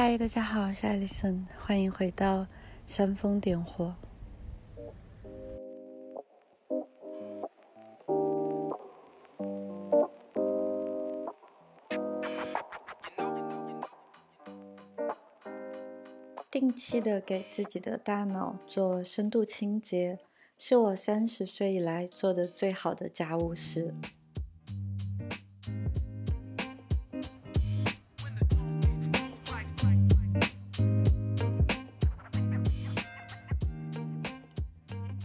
嗨，大家好，我是艾丽森，欢迎回到煽风点火。定期的给自己的大脑做深度清洁，是我三十岁以来做的最好的家务事。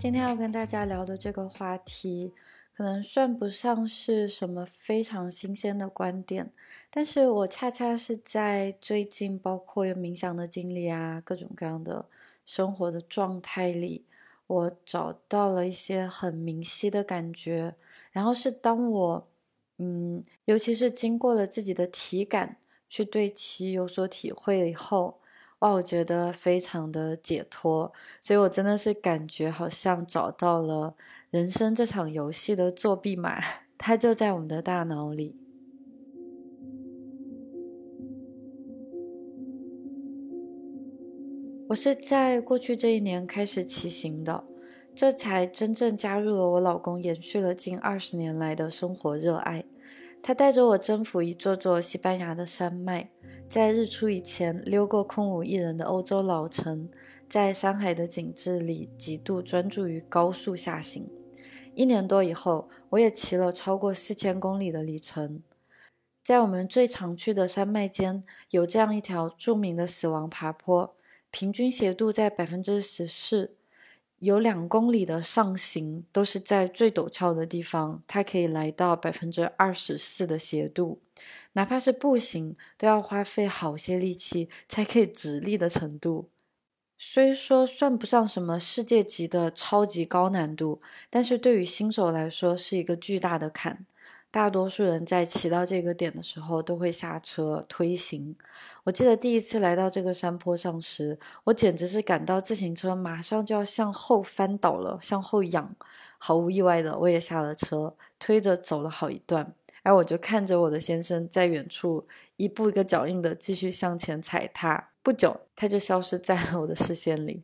今天要跟大家聊的这个话题，可能算不上是什么非常新鲜的观点，但是我恰恰是在最近，包括有冥想的经历啊，各种各样的生活的状态里，我找到了一些很明晰的感觉。然后是当我，嗯，尤其是经过了自己的体感去对其有所体会以后。哇，我觉得非常的解脱，所以我真的是感觉好像找到了人生这场游戏的作弊码，它就在我们的大脑里。我是在过去这一年开始骑行的，这才真正加入了我老公延续了近二十年来的生活热爱。他带着我征服一座座西班牙的山脉，在日出以前溜过空无一人的欧洲老城，在山海的景致里极度专注于高速下行。一年多以后，我也骑了超过四千公里的里程。在我们最常去的山脉间，有这样一条著名的死亡爬坡，平均斜度在百分之十四。有两公里的上行都是在最陡峭的地方，它可以来到百分之二十四的斜度，哪怕是步行都要花费好些力气才可以直立的程度。虽说算不上什么世界级的超级高难度，但是对于新手来说是一个巨大的坎。大多数人在骑到这个点的时候都会下车推行。我记得第一次来到这个山坡上时，我简直是感到自行车马上就要向后翻倒了，向后仰。毫无意外的，我也下了车，推着走了好一段。而我就看着我的先生在远处一步一个脚印的继续向前踩踏。不久，他就消失在了我的视线里。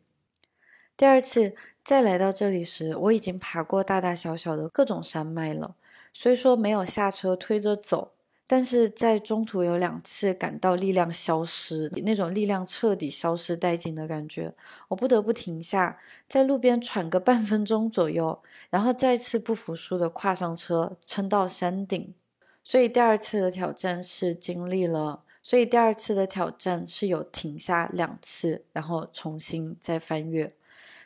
第二次再来到这里时，我已经爬过大大小小的各种山脉了。虽说没有下车推着走，但是在中途有两次感到力量消失，那种力量彻底消失殆尽的感觉，我不得不停下，在路边喘个半分钟左右，然后再次不服输的跨上车，撑到山顶。所以第二次的挑战是经历了，所以第二次的挑战是有停下两次，然后重新再翻越。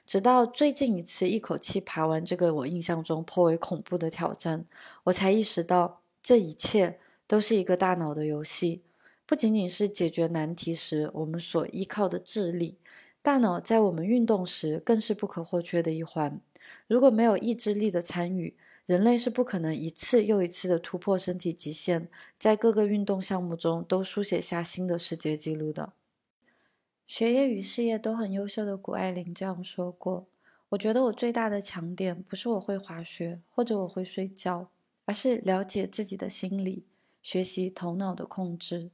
直到最近一次一口气爬完这个我印象中颇为恐怖的挑战，我才意识到这一切都是一个大脑的游戏，不仅仅是解决难题时我们所依靠的智力，大脑在我们运动时更是不可或缺的一环。如果没有意志力的参与，人类是不可能一次又一次的突破身体极限，在各个运动项目中都书写下新的世界纪录的。学业与事业都很优秀的谷爱凌这样说过：“我觉得我最大的强点不是我会滑雪或者我会睡觉，而是了解自己的心理，学习头脑的控制。”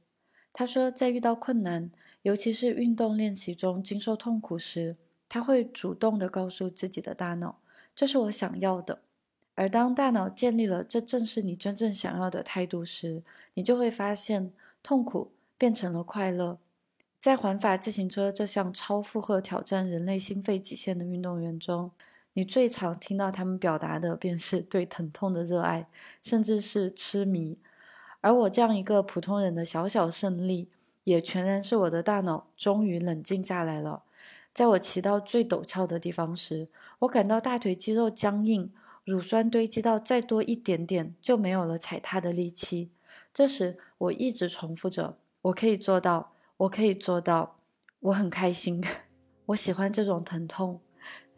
他说，在遇到困难，尤其是运动练习中经受痛苦时，他会主动地告诉自己的大脑：“这是我想要的。”而当大脑建立了“这正是你真正想要的”态度时，你就会发现痛苦变成了快乐。在环法自行车这项超负荷挑战人类心肺极限的运动员中，你最常听到他们表达的便是对疼痛的热爱，甚至是痴迷。而我这样一个普通人的小小胜利，也全然是我的大脑终于冷静下来了。在我骑到最陡峭的地方时，我感到大腿肌肉僵硬，乳酸堆积到再多一点点就没有了踩踏的力气。这时，我一直重复着：“我可以做到。”我可以做到，我很开心，我喜欢这种疼痛。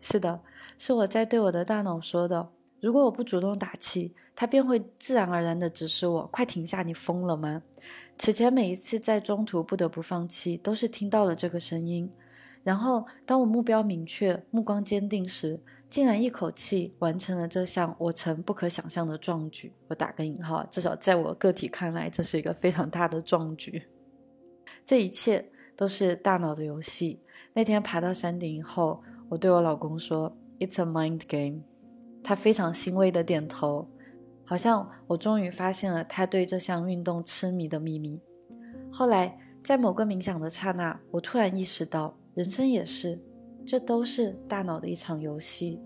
是的，是我在对我的大脑说的。如果我不主动打气，它便会自然而然地指示我：“快停下！你疯了吗？”此前每一次在中途不得不放弃，都是听到了这个声音。然后，当我目标明确、目光坚定时，竟然一口气完成了这项我曾不可想象的壮举。我打个引号，至少在我个体看来，这是一个非常大的壮举。这一切都是大脑的游戏。那天爬到山顶以后，我对我老公说：“It's a mind game。”他非常欣慰的点头，好像我终于发现了他对这项运动痴迷的秘密。后来，在某个冥想的刹那，我突然意识到，人生也是，这都是大脑的一场游戏。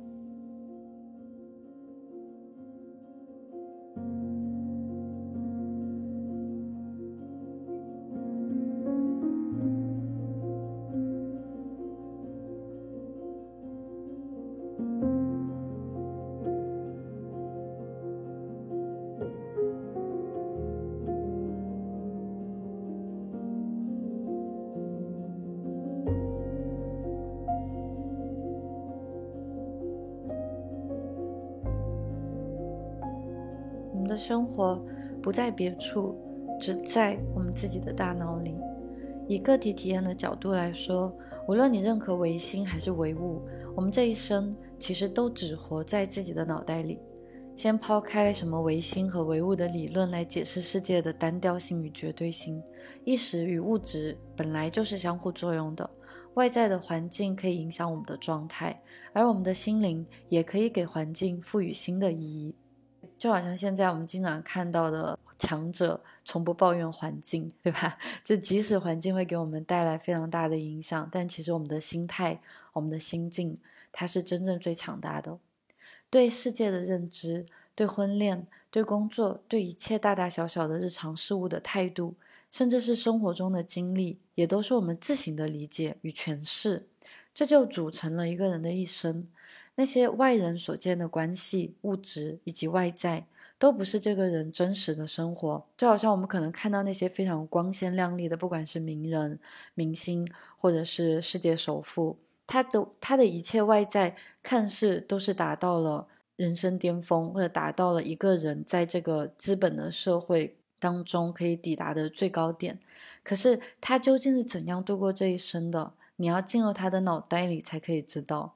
生活不在别处，只在我们自己的大脑里。以个体体验的角度来说，无论你认可唯心还是唯物，我们这一生其实都只活在自己的脑袋里。先抛开什么唯心和唯物的理论来解释世界的单调性与绝对性，意识与物质本来就是相互作用的。外在的环境可以影响我们的状态，而我们的心灵也可以给环境赋予新的意义。就好像现在我们经常看到的强者从不抱怨环境，对吧？就即使环境会给我们带来非常大的影响，但其实我们的心态、我们的心境，它是真正最强大的。对世界的认知、对婚恋、对工作、对一切大大小小的日常事物的态度，甚至是生活中的经历，也都是我们自行的理解与诠释。这就组成了一个人的一生。那些外人所见的关系、物质以及外在，都不是这个人真实的生活。就好像我们可能看到那些非常光鲜亮丽的，不管是名人、明星，或者是世界首富，他的他的一切外在看似都是达到了人生巅峰，或者达到了一个人在这个资本的社会当中可以抵达的最高点。可是他究竟是怎样度过这一生的？你要进入他的脑袋里才可以知道。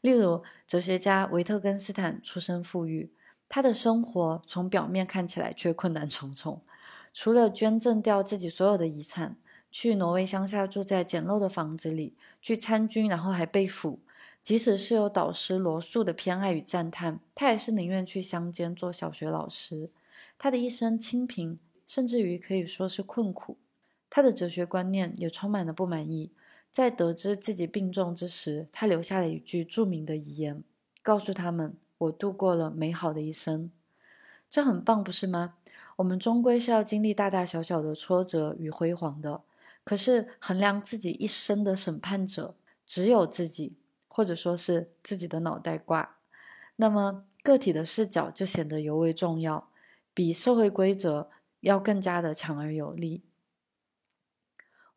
例如，哲学家维特根斯坦出身富裕，他的生活从表面看起来却困难重重。除了捐赠掉自己所有的遗产，去挪威乡下住在简陋的房子里，去参军，然后还被俘，即使是有导师罗素的偏爱与赞叹，他也是宁愿去乡间做小学老师。他的一生清贫，甚至于可以说是困苦。他的哲学观念也充满了不满意。在得知自己病重之时，他留下了一句著名的遗言，告诉他们：“我度过了美好的一生。”这很棒，不是吗？我们终归是要经历大大小小的挫折与辉煌的。可是，衡量自己一生的审判者只有自己，或者说是自己的脑袋瓜。那么，个体的视角就显得尤为重要，比社会规则要更加的强而有力。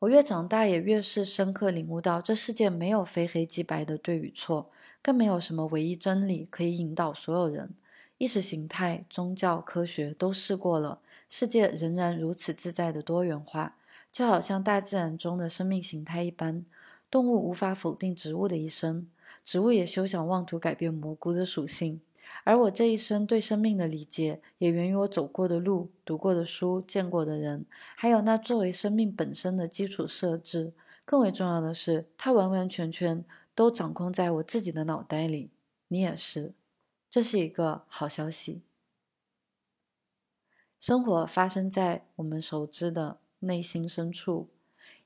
我越长大，也越是深刻领悟到，这世界没有非黑即白的对与错，更没有什么唯一真理可以引导所有人。意识形态、宗教、科学都试过了，世界仍然如此自在的多元化，就好像大自然中的生命形态一般。动物无法否定植物的一生，植物也休想妄图改变蘑菇的属性。而我这一生对生命的理解，也源于我走过的路、读过的书、见过的人，还有那作为生命本身的基础设置。更为重要的是，它完完全全都掌控在我自己的脑袋里。你也是，这是一个好消息。生活发生在我们熟知的内心深处。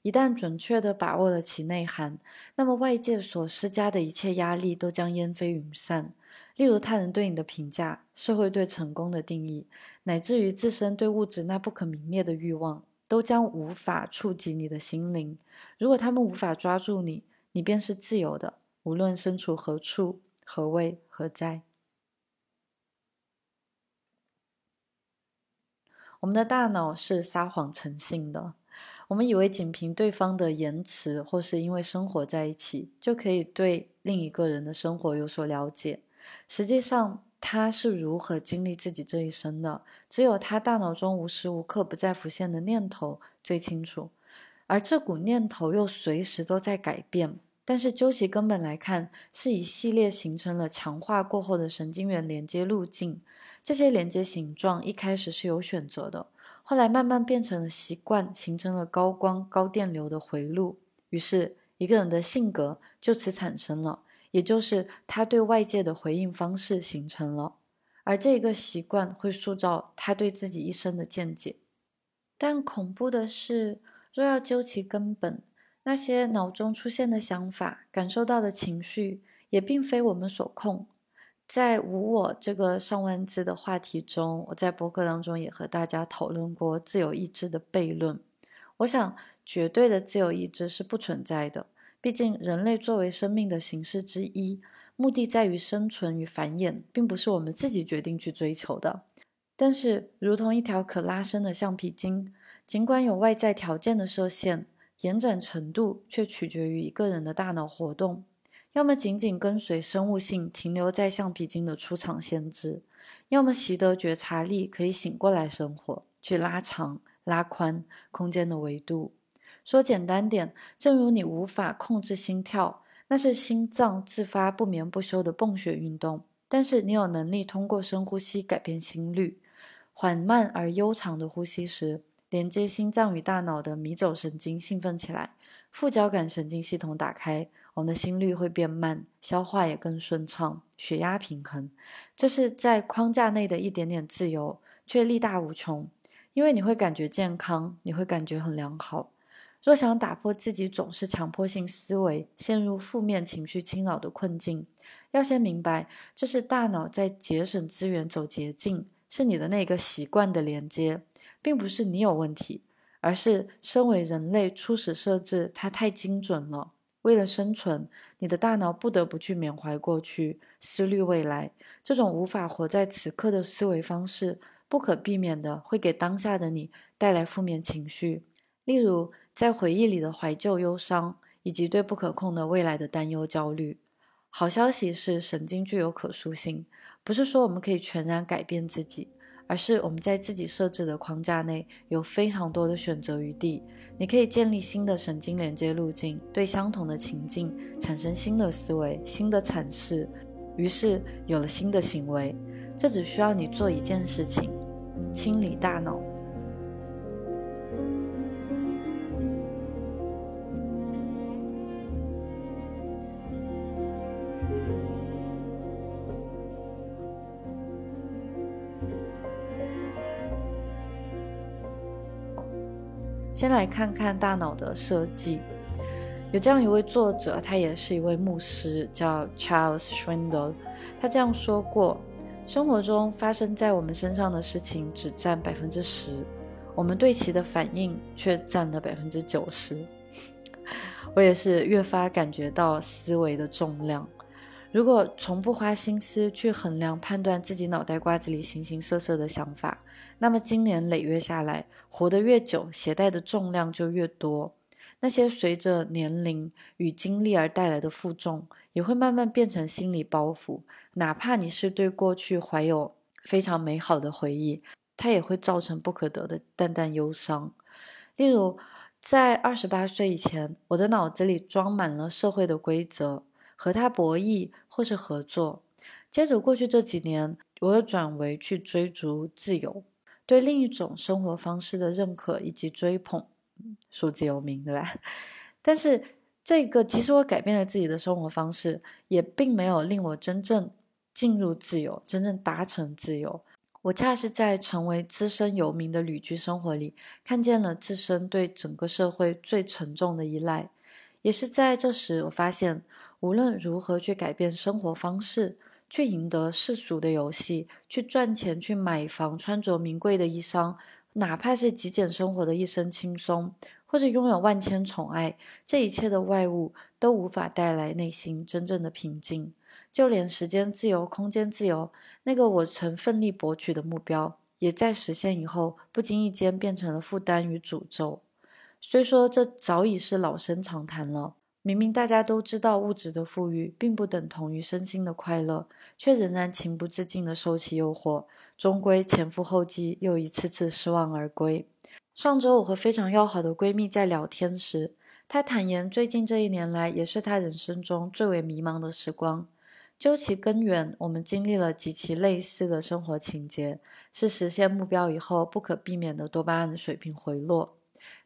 一旦准确地把握了其内涵，那么外界所施加的一切压力都将烟飞云散。例如他人对你的评价、社会对成功的定义，乃至于自身对物质那不可泯灭的欲望，都将无法触及你的心灵。如果他们无法抓住你，你便是自由的，无论身处何处、何位、何在。我们的大脑是撒谎成性的。我们以为仅凭对方的言辞，或是因为生活在一起，就可以对另一个人的生活有所了解。实际上，他是如何经历自己这一生的，只有他大脑中无时无刻不在浮现的念头最清楚。而这股念头又随时都在改变。但是究其根本来看，是一系列形成了强化过后的神经元连接路径。这些连接形状一开始是有选择的。后来慢慢变成了习惯，形成了高光高电流的回路。于是，一个人的性格就此产生了，也就是他对外界的回应方式形成了。而这个习惯会塑造他对自己一生的见解。但恐怖的是，若要究其根本，那些脑中出现的想法、感受到的情绪，也并非我们所控。在无我这个上万字的话题中，我在博客当中也和大家讨论过自由意志的悖论。我想，绝对的自由意志是不存在的。毕竟，人类作为生命的形式之一，目的在于生存与繁衍，并不是我们自己决定去追求的。但是，如同一条可拉伸的橡皮筋，尽管有外在条件的设限，延展程度却取决于一个人的大脑活动。要么仅仅跟随生物性停留在橡皮筋的出厂限制，要么习得觉察力，可以醒过来生活，去拉长、拉宽空间的维度。说简单点，正如你无法控制心跳，那是心脏自发不眠不休的泵血运动，但是你有能力通过深呼吸改变心率。缓慢而悠长的呼吸时，连接心脏与大脑的迷走神经兴奋起来，副交感神经系统打开。我们的心率会变慢，消化也更顺畅，血压平衡。这是在框架内的一点点自由，却力大无穷。因为你会感觉健康，你会感觉很良好。若想打破自己总是强迫性思维、陷入负面情绪侵扰的困境，要先明白，这是大脑在节省资源、走捷径，是你的那个习惯的连接，并不是你有问题，而是身为人类初始设置它太精准了。为了生存，你的大脑不得不去缅怀过去，思虑未来。这种无法活在此刻的思维方式，不可避免的会给当下的你带来负面情绪，例如在回忆里的怀旧、忧伤，以及对不可控的未来的担忧、焦虑。好消息是，神经具有可塑性，不是说我们可以全然改变自己。而是我们在自己设置的框架内有非常多的选择余地，你可以建立新的神经连接路径，对相同的情境产生新的思维、新的阐释，于是有了新的行为。这只需要你做一件事情：清理大脑。先来看看大脑的设计。有这样一位作者，他也是一位牧师，叫 Charles Schwindel。他这样说过：生活中发生在我们身上的事情只占百分之十，我们对其的反应却占了百分之九十。我也是越发感觉到思维的重量。如果从不花心思去衡量、判断自己脑袋瓜子里形形色色的想法，那么经年累月下来，活得越久，携带的重量就越多。那些随着年龄与经历而带来的负重，也会慢慢变成心理包袱。哪怕你是对过去怀有非常美好的回忆，它也会造成不可得的淡淡忧伤。例如，在二十八岁以前，我的脑子里装满了社会的规则。和他博弈或是合作，接着过去这几年，我又转为去追逐自由，对另一种生活方式的认可以及追捧，数字有名，对吧？但是这个，即使我改变了自己的生活方式，也并没有令我真正进入自由，真正达成自由。我恰是在成为资深游民的旅居生活里，看见了自身对整个社会最沉重的依赖，也是在这时，我发现。无论如何去改变生活方式，去赢得世俗的游戏，去赚钱，去买房，穿着名贵的衣裳，哪怕是极简生活的一身轻松，或者拥有万千宠爱，这一切的外物都无法带来内心真正的平静。就连时间自由、空间自由，那个我曾奋力博取的目标，也在实现以后，不经意间变成了负担与诅咒。虽说这早已是老生常谈了。明明大家都知道物质的富裕并不等同于身心的快乐，却仍然情不自禁地收起诱惑，终归前赴后继，又一次次失望而归。上周我和非常要好的闺蜜在聊天时，她坦言最近这一年来也是她人生中最为迷茫的时光。究其根源，我们经历了极其类似的生活情节，是实现目标以后不可避免的多巴胺水平回落。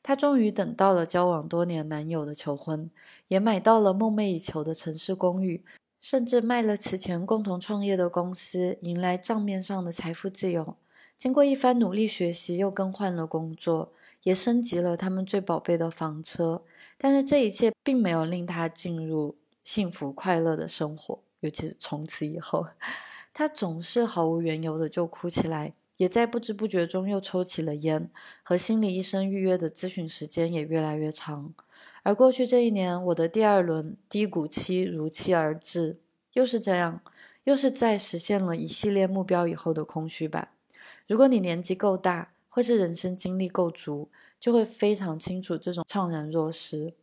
她终于等到了交往多年男友的求婚，也买到了梦寐以求的城市公寓，甚至卖了此前共同创业的公司，迎来账面上的财富自由。经过一番努力学习，又更换了工作，也升级了他们最宝贝的房车。但是这一切并没有令她进入幸福快乐的生活。尤其是从此以后，她总是毫无缘由的就哭起来，也在不知不觉中又抽起了烟，和心理医生预约的咨询时间也越来越长。而过去这一年，我的第二轮低谷期如期而至，又是这样，又是在实现了一系列目标以后的空虚吧。如果你年纪够大，或是人生经历够足，就会非常清楚这种怅然若失。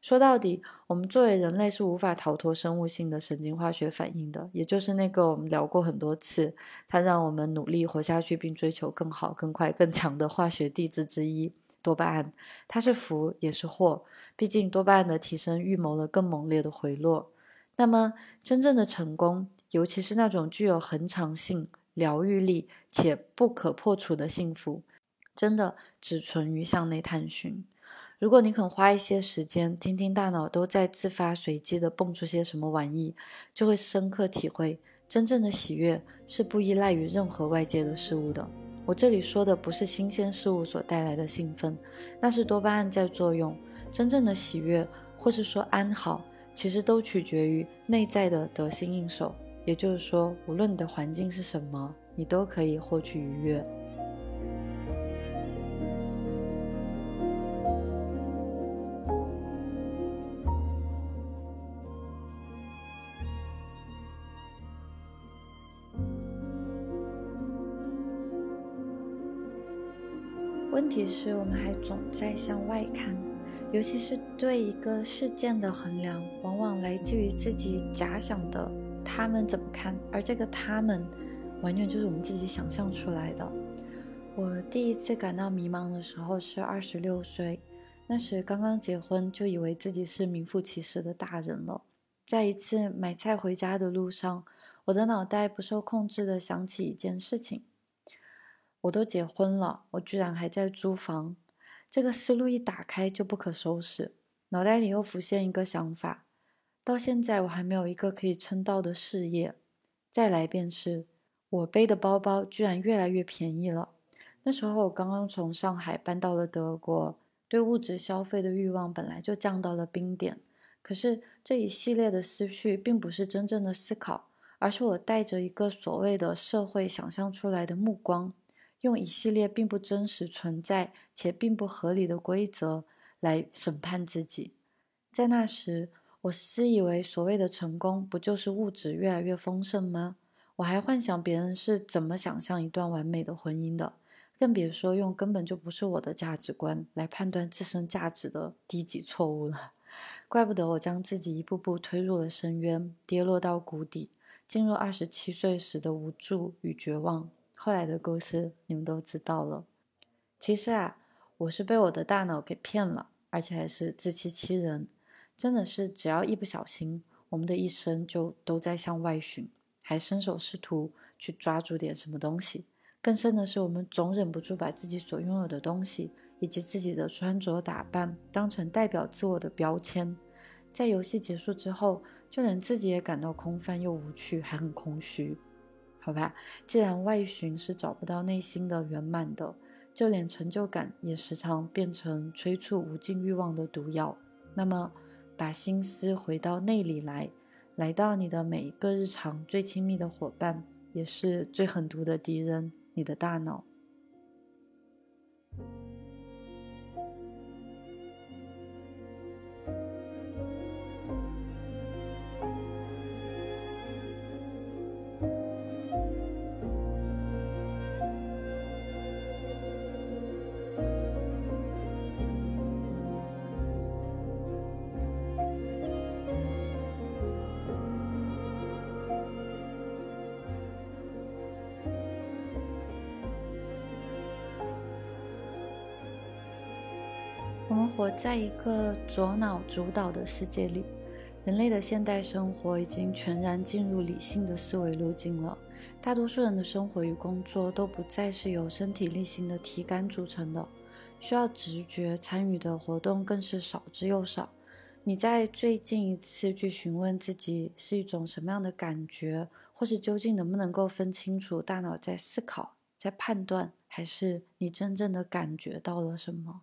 说到底，我们作为人类是无法逃脱生物性的神经化学反应的，也就是那个我们聊过很多次，它让我们努力活下去并追求更好、更快、更强的化学地质之一——多巴胺。它是福也是祸，毕竟多巴胺的提升预谋了更猛烈的回落。那么，真正的成功，尤其是那种具有恒长性、疗愈力且不可破除的幸福，真的只存于向内探寻。如果你肯花一些时间听听大脑都在自发随机的蹦出些什么玩意，就会深刻体会真正的喜悦是不依赖于任何外界的事物的。我这里说的不是新鲜事物所带来的兴奋，那是多巴胺在作用。真正的喜悦，或是说安好，其实都取决于内在的得心应手。也就是说，无论你的环境是什么，你都可以获取愉悦。题是我们还总在向外看，尤其是对一个事件的衡量，往往来自于自己假想的他们怎么看，而这个他们，完全就是我们自己想象出来的。我第一次感到迷茫的时候是二十六岁，那时刚刚结婚，就以为自己是名副其实的大人了。在一次买菜回家的路上，我的脑袋不受控制的想起一件事情。我都结婚了，我居然还在租房。这个思路一打开就不可收拾，脑袋里又浮现一个想法：到现在我还没有一个可以称道的事业。再来便是，我背的包包居然越来越便宜了。那时候我刚刚从上海搬到了德国，对物质消费的欲望本来就降到了冰点。可是这一系列的思绪并不是真正的思考，而是我带着一个所谓的社会想象出来的目光。用一系列并不真实存在且并不合理的规则来审判自己。在那时，我私以为所谓的成功不就是物质越来越丰盛吗？我还幻想别人是怎么想象一段完美的婚姻的，更别说用根本就不是我的价值观来判断自身价值的低级错误了。怪不得我将自己一步步推入了深渊，跌落到谷底，进入二十七岁时的无助与绝望。后来的故事你们都知道了。其实啊，我是被我的大脑给骗了，而且还是自欺欺人。真的是，只要一不小心，我们的一生就都在向外寻，还伸手试图去抓住点什么东西。更甚的是，我们总忍不住把自己所拥有的东西以及自己的穿着打扮当成代表自我的标签。在游戏结束之后，就连自己也感到空泛又无趣，还很空虚。好吧，既然外寻是找不到内心的圆满的，就连成就感也时常变成催促无尽欲望的毒药。那么，把心思回到内里来，来到你的每一个日常最亲密的伙伴，也是最狠毒的敌人——你的大脑。我们活在一个左脑主导的世界里，人类的现代生活已经全然进入理性的思维路径了。大多数人的生活与工作都不再是由身体力行的体感组成的，需要直觉参与的活动更是少之又少。你在最近一次去询问自己是一种什么样的感觉，或是究竟能不能够分清楚大脑在思考、在判断，还是你真正的感觉到了什么？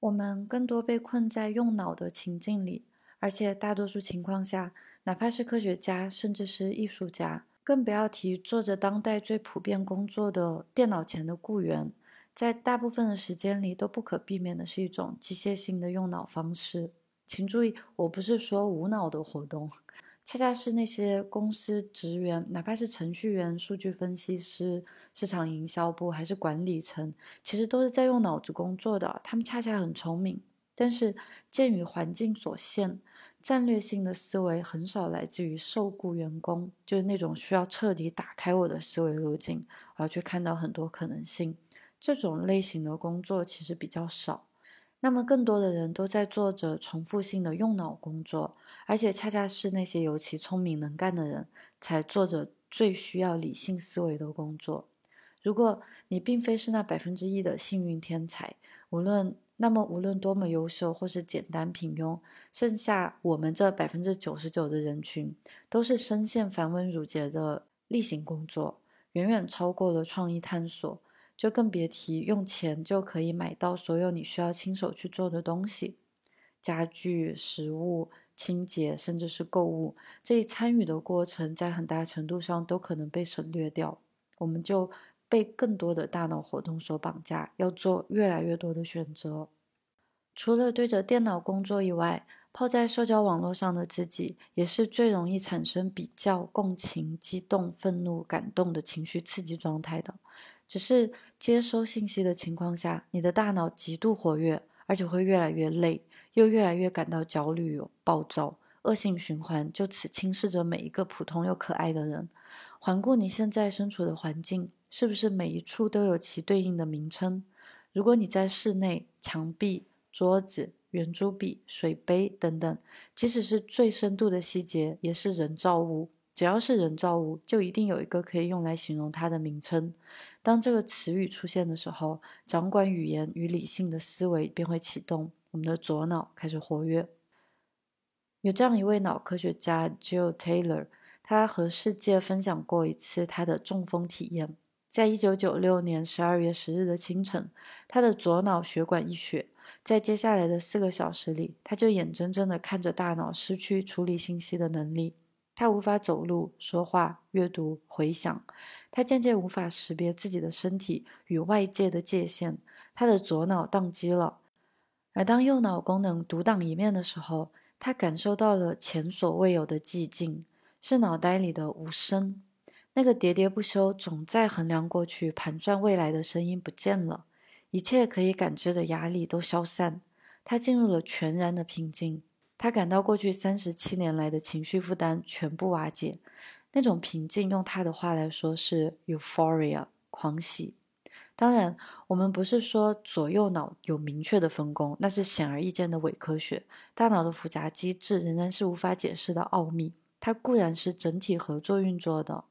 我们更多被困在用脑的情境里，而且大多数情况下。哪怕是科学家，甚至是艺术家，更不要提做着当代最普遍工作的电脑前的雇员，在大部分的时间里都不可避免的是一种机械性的用脑方式。请注意，我不是说无脑的活动，恰恰是那些公司职员，哪怕是程序员、数据分析师、市场营销部还是管理层，其实都是在用脑子工作的。他们恰恰很聪明，但是鉴于环境所限。战略性的思维很少来自于受雇员工，就是那种需要彻底打开我的思维路径，我要去看到很多可能性。这种类型的工作其实比较少。那么，更多的人都在做着重复性的用脑工作，而且恰恰是那些尤其聪明能干的人才做着最需要理性思维的工作。如果你并非是那百分之一的幸运天才，无论。那么，无论多么优秀或是简单平庸，剩下我们这百分之九十九的人群，都是深陷繁文缛节的例行工作，远远超过了创意探索，就更别提用钱就可以买到所有你需要亲手去做的东西，家具、食物、清洁，甚至是购物这一参与的过程，在很大程度上都可能被省略掉，我们就。被更多的大脑活动所绑架，要做越来越多的选择。除了对着电脑工作以外，泡在社交网络上的自己，也是最容易产生比较、共情、激动、愤怒、感动的情绪刺激状态的。只是接收信息的情况下，你的大脑极度活跃，而且会越来越累，又越来越感到焦虑、暴躁，恶性循环就此侵蚀着每一个普通又可爱的人。环顾你现在身处的环境。是不是每一处都有其对应的名称？如果你在室内，墙壁、桌子、圆珠笔、水杯等等，即使是最深度的细节，也是人造物。只要是人造物，就一定有一个可以用来形容它的名称。当这个词语出现的时候，掌管语言与理性的思维便会启动，我们的左脑开始活跃。有这样一位脑科学家 Jill Taylor，他和世界分享过一次他的中风体验。在一九九六年十二月十日的清晨，他的左脑血管溢血。在接下来的四个小时里，他就眼睁睁地看着大脑失去处理信息的能力。他无法走路、说话、阅读、回想。他渐渐无法识别自己的身体与外界的界限。他的左脑宕机了。而当右脑功能独当一面的时候，他感受到了前所未有的寂静，是脑袋里的无声。那个喋喋不休、总在衡量过去、盘算未来的声音不见了，一切可以感知的压力都消散，他进入了全然的平静。他感到过去三十七年来的情绪负担全部瓦解，那种平静，用他的话来说是 euphoria，狂喜。当然，我们不是说左右脑有明确的分工，那是显而易见的伪科学。大脑的复杂机制仍然是无法解释的奥秘，它固然是整体合作运作的。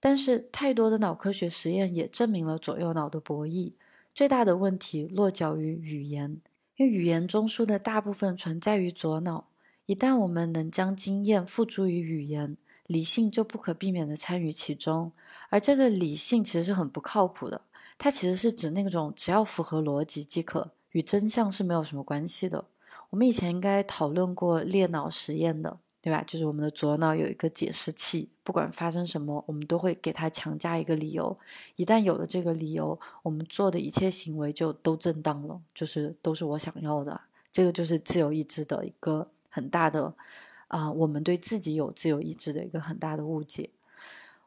但是，太多的脑科学实验也证明了左右脑的博弈。最大的问题落脚于语言，因为语言中枢的大部分存在于左脑。一旦我们能将经验付诸于语言，理性就不可避免地参与其中。而这个理性其实是很不靠谱的，它其实是指那种只要符合逻辑即可，与真相是没有什么关系的。我们以前应该讨论过裂脑实验的。对吧？就是我们的左脑有一个解释器，不管发生什么，我们都会给它强加一个理由。一旦有了这个理由，我们做的一切行为就都正当了，就是都是我想要的。这个就是自由意志的一个很大的啊，我们对自己有自由意志的一个很大的误解。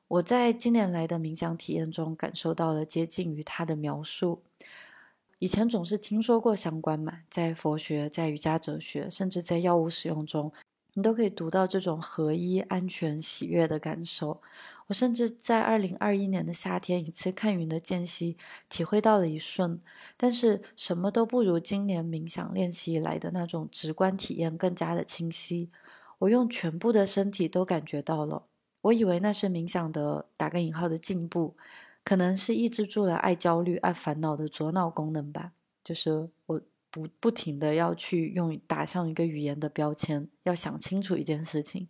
我在今年来的冥想体验中感受到了接近于他的描述。以前总是听说过相关嘛，在佛学、在瑜伽哲学，甚至在药物使用中。你都可以读到这种合一、安全、喜悦的感受。我甚至在二零二一年的夏天一次看云的间隙，体会到了一瞬，但是什么都不如今年冥想练习以来的那种直观体验更加的清晰。我用全部的身体都感觉到了。我以为那是冥想的打个引号的进步，可能是抑制住了爱焦虑、爱烦恼的左脑功能吧。就是我不不停的要去用打上一个语言的标签，要想清楚一件事情。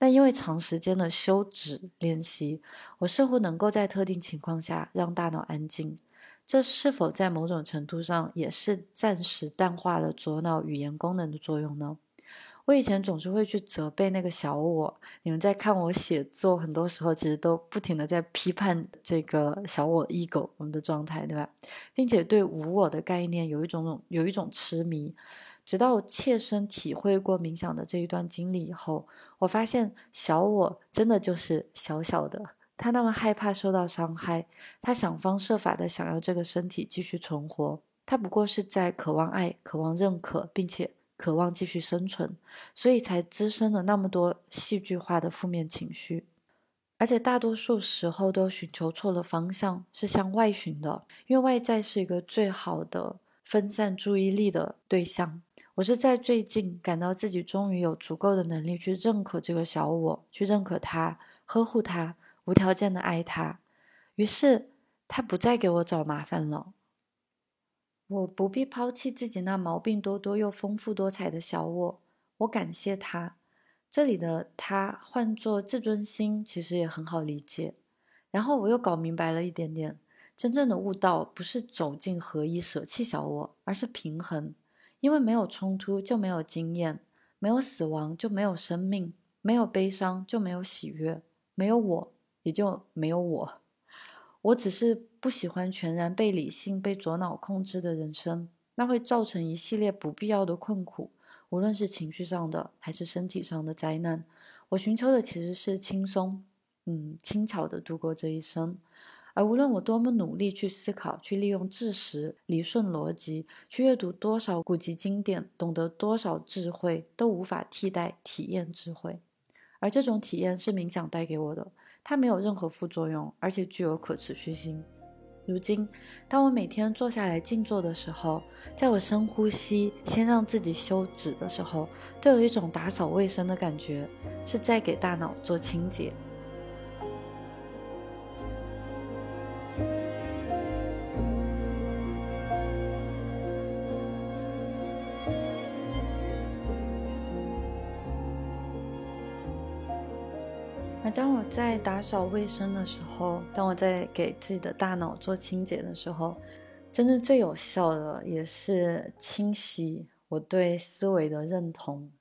那因为长时间的休止练习，我似乎能够在特定情况下让大脑安静。这是否在某种程度上也是暂时淡化了左脑语言功能的作用呢？我以前总是会去责备那个小我，你们在看我写作，很多时候其实都不停的在批判这个小我 ego 我们的状态，对吧？并且对无我的概念有一种有一种痴迷。直到切身体会过冥想的这一段经历以后，我发现小我真的就是小小的，他那么害怕受到伤害，他想方设法的想要这个身体继续存活，他不过是在渴望爱、渴望认可，并且渴望继续生存，所以才滋生了那么多戏剧化的负面情绪，而且大多数时候都寻求错了方向，是向外寻的，因为外在是一个最好的分散注意力的对象。我是在最近感到自己终于有足够的能力去认可这个小我，去认可他，呵护他，无条件的爱他。于是他不再给我找麻烦了。我不必抛弃自己那毛病多多又丰富多彩的小我。我感谢他。这里的他换作自尊心，其实也很好理解。然后我又搞明白了一点点，真正的悟道不是走进合一，舍弃小我，而是平衡。因为没有冲突就没有经验，没有死亡就没有生命，没有悲伤就没有喜悦，没有我也就没有我。我只是不喜欢全然被理性、被左脑控制的人生，那会造成一系列不必要的困苦，无论是情绪上的还是身体上的灾难。我寻求的其实是轻松，嗯，轻巧的度过这一生。而无论我多么努力去思考、去利用知识、理顺逻辑、去阅读多少古籍经典、懂得多少智慧，都无法替代体验智慧。而这种体验是冥想带给我的，它没有任何副作用，而且具有可持续性。如今，当我每天坐下来静坐的时候，在我深呼吸、先让自己休止的时候，都有一种打扫卫生的感觉，是在给大脑做清洁。在打扫卫生的时候，当我在给自己的大脑做清洁的时候，真正最有效的也是清洗我对思维的认同。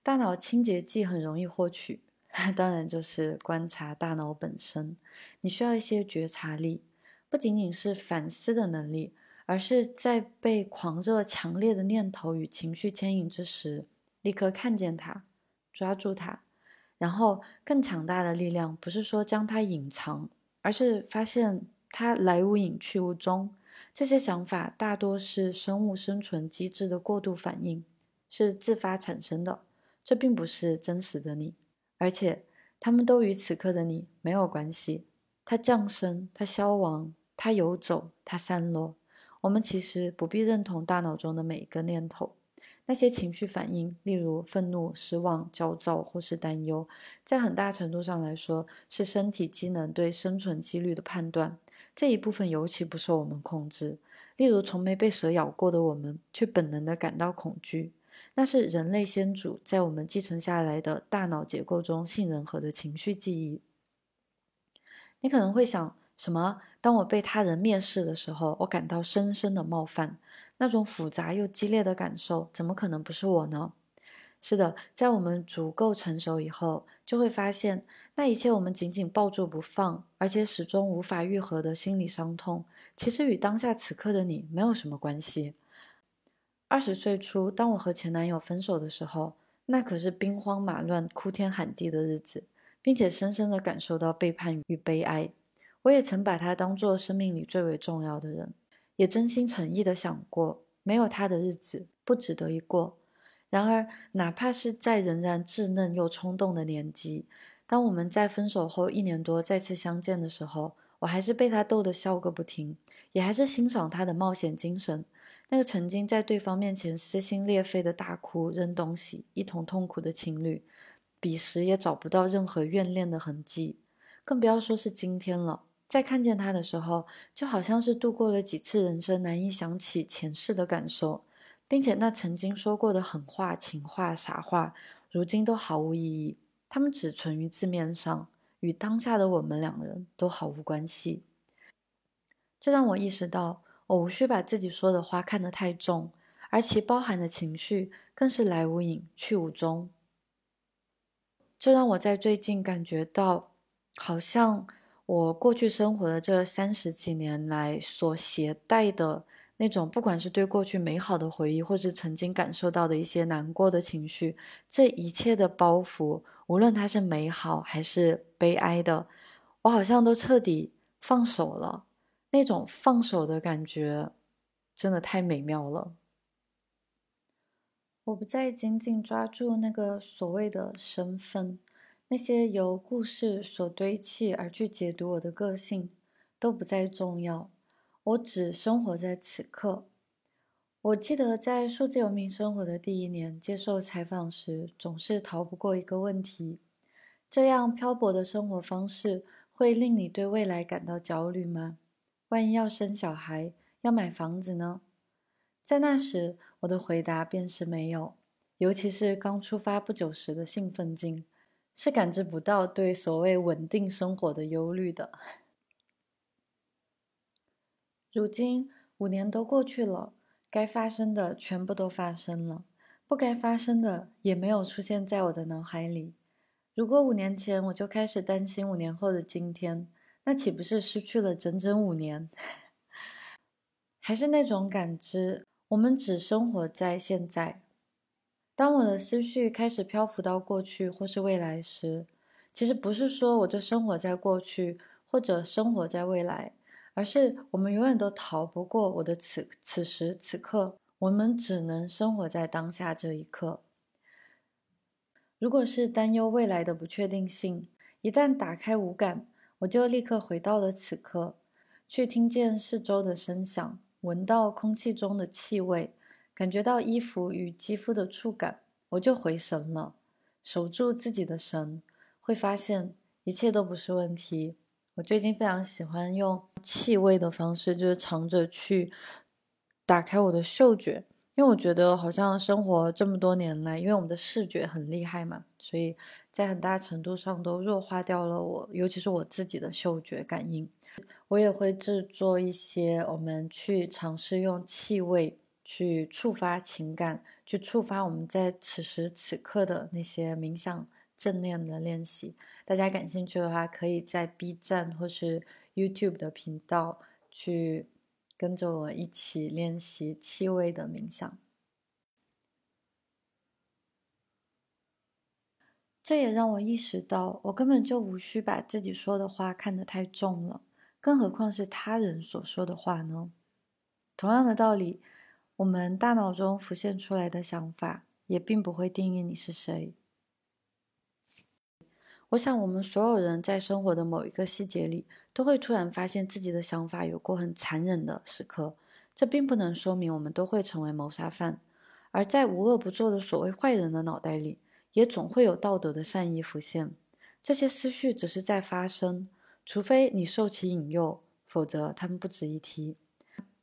大脑清洁剂很容易获取，当然就是观察大脑本身。你需要一些觉察力，不仅仅是反思的能力，而是在被狂热、强烈的念头与情绪牵引之时，立刻看见它，抓住它。然后，更强大的力量不是说将它隐藏，而是发现它来无影去无踪。这些想法大多是生物生存机制的过度反应，是自发产生的。这并不是真实的你，而且他们都与此刻的你没有关系。它降生，它消亡，它游走，它散落。我们其实不必认同大脑中的每一个念头。那些情绪反应，例如愤怒、失望、焦躁或是担忧，在很大程度上来说，是身体机能对生存几率的判断。这一部分尤其不受我们控制。例如，从没被蛇咬过的我们，却本能的感到恐惧，那是人类先祖在我们继承下来的大脑结构中杏仁核的情绪记忆。你可能会想。什么？当我被他人蔑视的时候，我感到深深的冒犯，那种复杂又激烈的感受，怎么可能不是我呢？是的，在我们足够成熟以后，就会发现，那一切我们紧紧抱住不放，而且始终无法愈合的心理伤痛，其实与当下此刻的你没有什么关系。二十岁初，当我和前男友分手的时候，那可是兵荒马乱、哭天喊地的日子，并且深深的感受到背叛与悲哀。我也曾把他当做生命里最为重要的人，也真心诚意的想过，没有他的日子不值得一过。然而，哪怕是在仍然稚嫩又冲动的年纪，当我们在分手后一年多再次相见的时候，我还是被他逗得笑个不停，也还是欣赏他的冒险精神。那个曾经在对方面前撕心裂肺的大哭、扔东西、一同痛苦的情侣，彼时也找不到任何怨恋的痕迹，更不要说是今天了。在看见他的时候，就好像是度过了几次人生难以想起前世的感受，并且那曾经说过的狠话、情话、傻话，如今都毫无意义，他们只存于字面上，与当下的我们两人都毫无关系。这让我意识到。我无需把自己说的话看得太重，而其包含的情绪更是来无影去无踪。这让我在最近感觉到，好像我过去生活的这三十几年来所携带的那种，不管是对过去美好的回忆，或是曾经感受到的一些难过的情绪，这一切的包袱，无论它是美好还是悲哀的，我好像都彻底放手了。那种放手的感觉，真的太美妙了。我不再紧紧抓住那个所谓的身份，那些由故事所堆砌而去解读我的个性，都不再重要。我只生活在此刻。我记得在数字游民生活的第一年，接受采访时，总是逃不过一个问题：这样漂泊的生活方式会令你对未来感到焦虑吗？万一要生小孩、要买房子呢？在那时，我的回答便是没有。尤其是刚出发不久时的兴奋劲，是感知不到对所谓稳定生活的忧虑的。如今五年都过去了，该发生的全部都发生了，不该发生的也没有出现在我的脑海里。如果五年前我就开始担心五年后的今天，那岂不是失去了整整五年？还是那种感知，我们只生活在现在。当我的思绪开始漂浮到过去或是未来时，其实不是说我就生活在过去或者生活在未来，而是我们永远都逃不过我的此此时此刻。我们只能生活在当下这一刻。如果是担忧未来的不确定性，一旦打开五感。我就立刻回到了此刻，去听见四周的声响，闻到空气中的气味，感觉到衣服与肌肤的触感，我就回神了。守住自己的神，会发现一切都不是问题。我最近非常喜欢用气味的方式，就是尝着去打开我的嗅觉。因为我觉得好像生活这么多年来，因为我们的视觉很厉害嘛，所以在很大程度上都弱化掉了我，尤其是我自己的嗅觉感应。我也会制作一些，我们去尝试用气味去触发情感，去触发我们在此时此刻的那些冥想正念的练习。大家感兴趣的话，可以在 B 站或是 YouTube 的频道去。跟着我一起练习气味的冥想，这也让我意识到，我根本就无需把自己说的话看得太重了，更何况是他人所说的话呢？同样的道理，我们大脑中浮现出来的想法，也并不会定义你是谁。我想，我们所有人在生活的某一个细节里，都会突然发现自己的想法有过很残忍的时刻。这并不能说明我们都会成为谋杀犯，而在无恶不作的所谓坏人的脑袋里，也总会有道德的善意浮现。这些思绪只是在发生，除非你受其引诱，否则他们不值一提。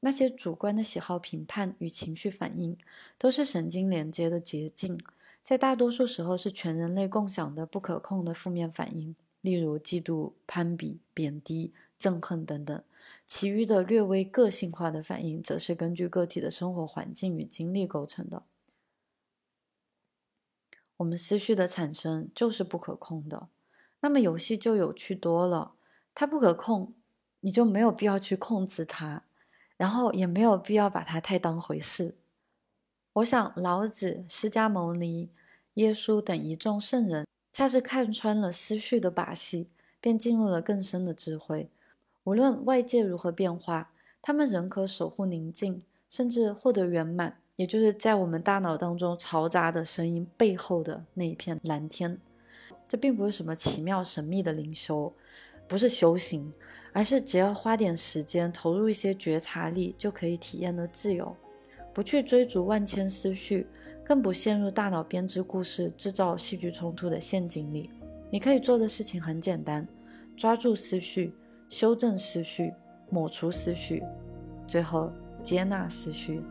那些主观的喜好评判与情绪反应，都是神经连接的捷径。在大多数时候是全人类共享的不可控的负面反应，例如嫉妒、攀比、贬低、憎恨等等。其余的略微个性化的反应，则是根据个体的生活环境与经历构成的。我们思绪的产生就是不可控的，那么游戏就有趣多了。它不可控，你就没有必要去控制它，然后也没有必要把它太当回事。我想，老子、释迦牟尼、耶稣等一众圣人，恰是看穿了思绪的把戏，便进入了更深的智慧。无论外界如何变化，他们仍可守护宁静，甚至获得圆满。也就是在我们大脑当中嘈杂的声音背后的那一片蓝天。这并不是什么奇妙神秘的灵修，不是修行，而是只要花点时间，投入一些觉察力，就可以体验的自由。不去追逐万千思绪，更不陷入大脑编织故事、制造戏剧冲突的陷阱里。你可以做的事情很简单：抓住思绪，修正思绪，抹除思绪，最后接纳思绪。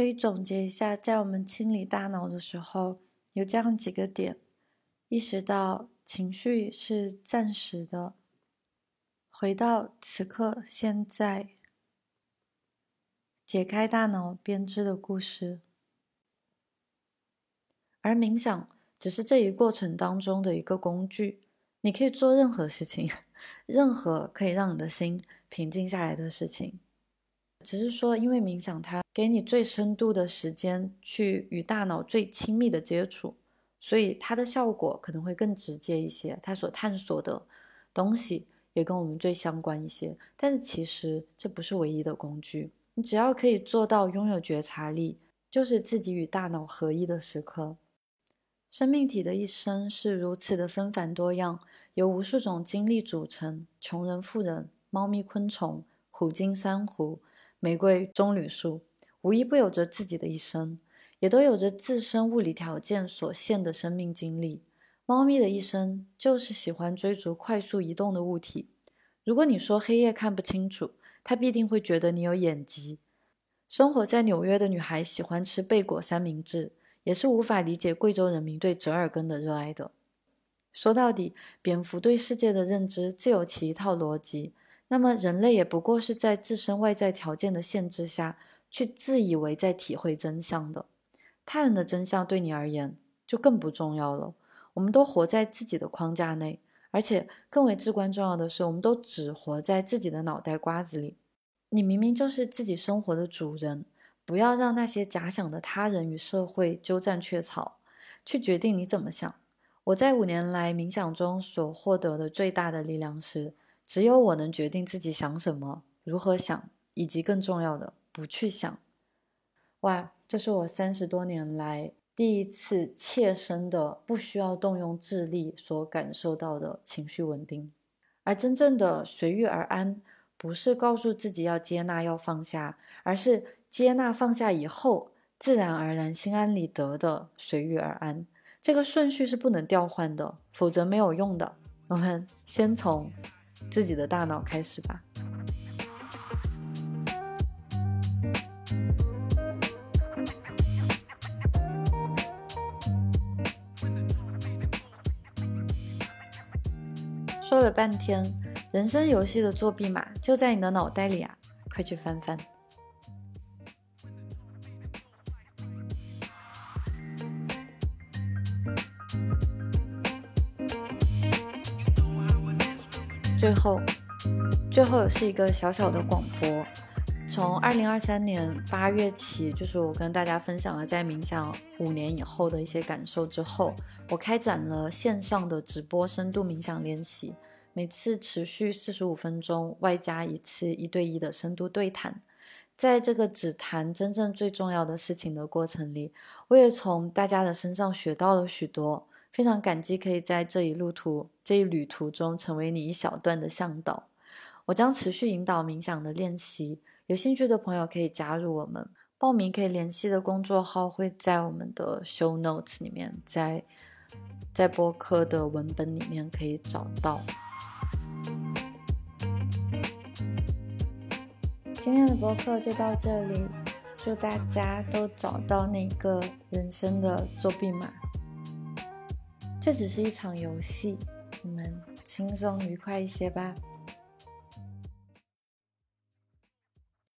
所以总结一下，在我们清理大脑的时候，有这样几个点：意识到情绪是暂时的，回到此刻现在，解开大脑编织的故事。而冥想只是这一过程当中的一个工具，你可以做任何事情，任何可以让你的心平静下来的事情。只是说，因为冥想它给你最深度的时间去与大脑最亲密的接触，所以它的效果可能会更直接一些。它所探索的东西也跟我们最相关一些。但是其实这不是唯一的工具。你只要可以做到拥有觉察力，就是自己与大脑合一的时刻。生命体的一生是如此的纷繁多样，由无数种经历组成：穷人、富人、猫咪、昆虫、虎鲸、珊瑚。玫瑰、棕榈树，无一不有着自己的一生，也都有着自身物理条件所限的生命经历。猫咪的一生就是喜欢追逐快速移动的物体。如果你说黑夜看不清楚，它必定会觉得你有眼疾。生活在纽约的女孩喜欢吃贝果三明治，也是无法理解贵州人民对折耳根的热爱的。说到底，蝙蝠对世界的认知自有其一套逻辑。那么，人类也不过是在自身外在条件的限制下去自以为在体会真相的。他人的真相对你而言就更不重要了。我们都活在自己的框架内，而且更为至关重要的是，我们都只活在自己的脑袋瓜子里。你明明就是自己生活的主人，不要让那些假想的他人与社会鸠占鹊巢，去决定你怎么想。我在五年来冥想中所获得的最大的力量是。只有我能决定自己想什么、如何想，以及更重要的，不去想。哇，这是我三十多年来第一次切身的、不需要动用智力所感受到的情绪稳定。而真正的随遇而安，不是告诉自己要接纳、要放下，而是接纳、放下以后，自然而然、心安理得的随遇而安。这个顺序是不能调换的，否则没有用的。我们先从。自己的大脑开始吧。说了半天，人生游戏的作弊码就在你的脑袋里啊！快去翻翻。最后，最后是一个小小的广播。从二零二三年八月起，就是我跟大家分享了在冥想五年以后的一些感受之后，我开展了线上的直播深度冥想练习，每次持续四十五分钟，外加一次一对一的深度对谈。在这个只谈真正最重要的事情的过程里，我也从大家的身上学到了许多。非常感激可以在这一路途、这一旅途中成为你一小段的向导。我将持续引导冥想的练习，有兴趣的朋友可以加入我们。报名可以联系的工作号会在我们的 show notes 里面，在在播客的文本里面可以找到。今天的播客就到这里，祝大家都找到那个人生的作弊码。这只是一场游戏，我们轻松愉快一些吧。